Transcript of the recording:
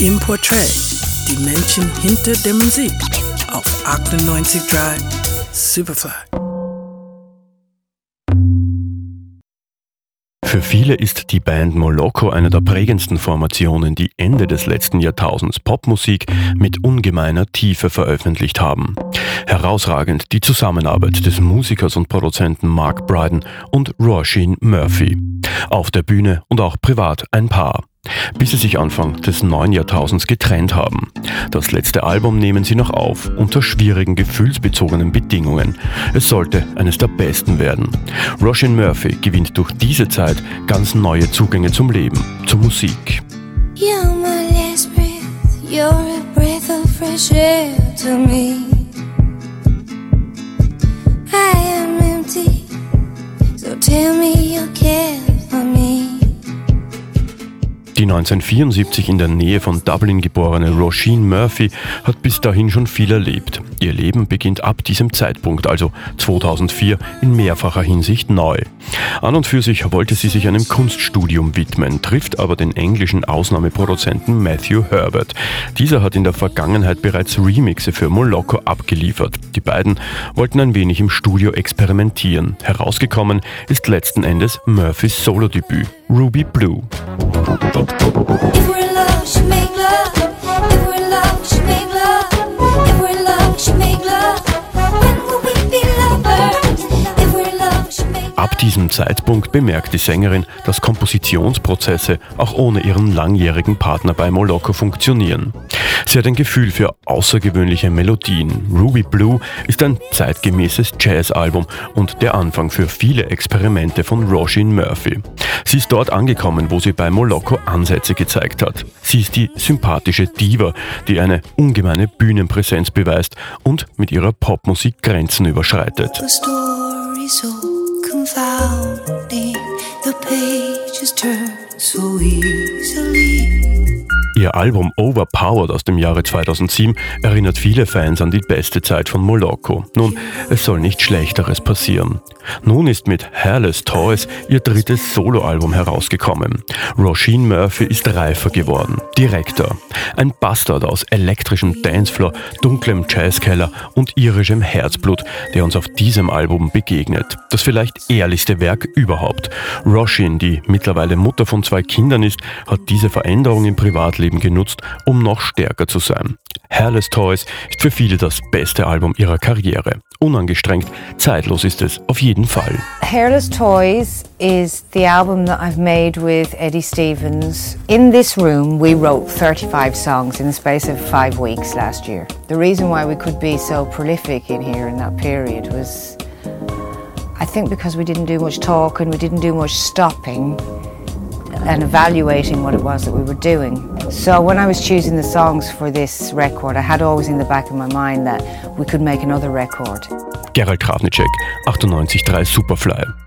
im Portrait, die Menschen hinter der Musik auf 98.3 Superfly. Für viele ist die Band Moloko eine der prägendsten Formationen, die Ende des letzten Jahrtausends Popmusik mit ungemeiner Tiefe veröffentlicht haben. Herausragend die Zusammenarbeit des Musikers und Produzenten Mark Bryden und Roisin Murphy. Auf der Bühne und auch privat ein Paar bis sie sich Anfang des neuen Jahrtausends getrennt haben. Das letzte Album nehmen sie noch auf, unter schwierigen gefühlsbezogenen Bedingungen. Es sollte eines der besten werden. Roshan Murphy gewinnt durch diese Zeit ganz neue Zugänge zum Leben, zur Musik. You're my last breath, you're a breath of fresh air to me. Die 1974 in der Nähe von Dublin geborene Roisin Murphy hat bis dahin schon viel erlebt. Ihr Leben beginnt ab diesem Zeitpunkt, also 2004, in mehrfacher Hinsicht neu. An und für sich wollte sie sich einem Kunststudium widmen, trifft aber den englischen Ausnahmeproduzenten Matthew Herbert. Dieser hat in der Vergangenheit bereits Remixe für Moloko abgeliefert. Die beiden wollten ein wenig im Studio experimentieren. Herausgekommen ist letzten Endes Murphys Solodebüt, Ruby Blue. Ab diesem Zeitpunkt bemerkt die Sängerin, dass Kompositionsprozesse auch ohne ihren langjährigen Partner bei Moloko funktionieren. Sie hat ein Gefühl für außergewöhnliche Melodien. Ruby Blue ist ein zeitgemäßes Jazzalbum und der Anfang für viele Experimente von Roisin Murphy. Sie ist dort angekommen, wo sie bei Moloko Ansätze gezeigt hat. Sie ist die sympathische Diva, die eine ungemeine Bühnenpräsenz beweist und mit ihrer Popmusik Grenzen überschreitet. The Ihr Album Overpowered aus dem Jahre 2007 erinnert viele Fans an die beste Zeit von Moloko. Nun, es soll nicht Schlechteres passieren. Nun ist mit Hairless Toys ihr drittes Soloalbum herausgekommen. Roisin Murphy ist reifer geworden, direkter. Ein Bastard aus elektrischem Dancefloor, dunklem Jazzkeller und irischem Herzblut, der uns auf diesem Album begegnet. Das vielleicht ehrlichste Werk überhaupt. Roisin, die mittlerweile Mutter von zwei Kindern ist, hat diese Veränderung im Privatleben genutzt, um noch stärker zu sein. Hairless Toys ist für viele das beste Album ihrer Karriere. Unangestrengt, zeitlos ist es auf jeden Fall. Hairless Toys is the album that I've made with Eddie Stevens. In this room, we wrote 35 songs in the space of five weeks last year. The reason why we could be so prolific in here in that period was, I think, because we didn't do much talking, we didn't do much stopping. And evaluating what it was that we were doing. So when I was choosing the songs for this record, I had always in the back of my mind that we could make another record. Gerald Kravnicek, 98.3 Superfly.